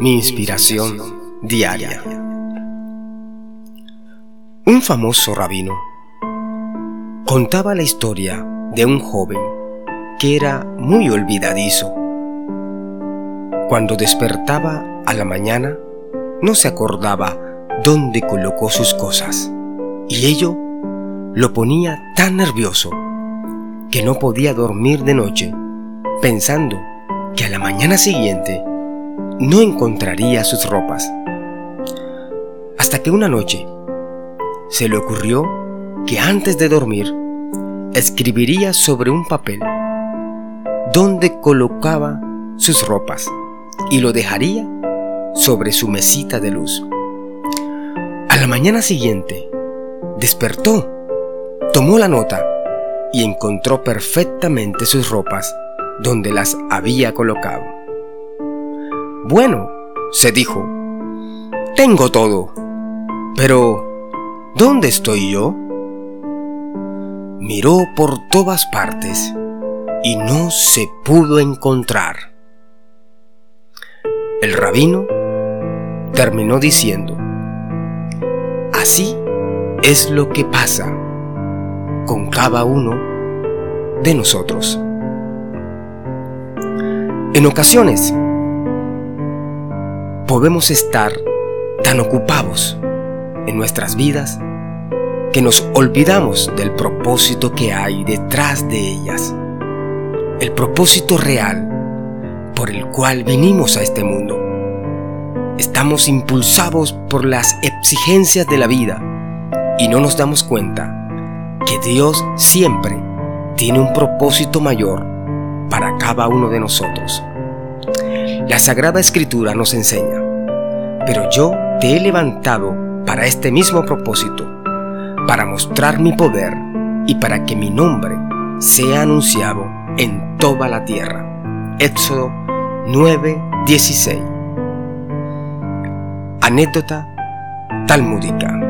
mi inspiración diaria. Un famoso rabino contaba la historia de un joven que era muy olvidadizo. Cuando despertaba a la mañana, no se acordaba dónde colocó sus cosas, y ello lo ponía tan nervioso que no podía dormir de noche pensando que a la mañana siguiente no encontraría sus ropas. Hasta que una noche se le ocurrió que antes de dormir escribiría sobre un papel donde colocaba sus ropas y lo dejaría sobre su mesita de luz. A la mañana siguiente despertó, tomó la nota y encontró perfectamente sus ropas donde las había colocado. Bueno, se dijo, tengo todo, pero ¿dónde estoy yo? Miró por todas partes y no se pudo encontrar. El rabino terminó diciendo, así es lo que pasa con cada uno de nosotros. En ocasiones, podemos estar tan ocupados en nuestras vidas que nos olvidamos del propósito que hay detrás de ellas, el propósito real por el cual vinimos a este mundo. Estamos impulsados por las exigencias de la vida y no nos damos cuenta que Dios siempre tiene un propósito mayor para cada uno de nosotros. La Sagrada Escritura nos enseña, pero yo te he levantado para este mismo propósito, para mostrar mi poder y para que mi nombre sea anunciado en toda la tierra. Éxodo 9:16 Anécdota talmúdica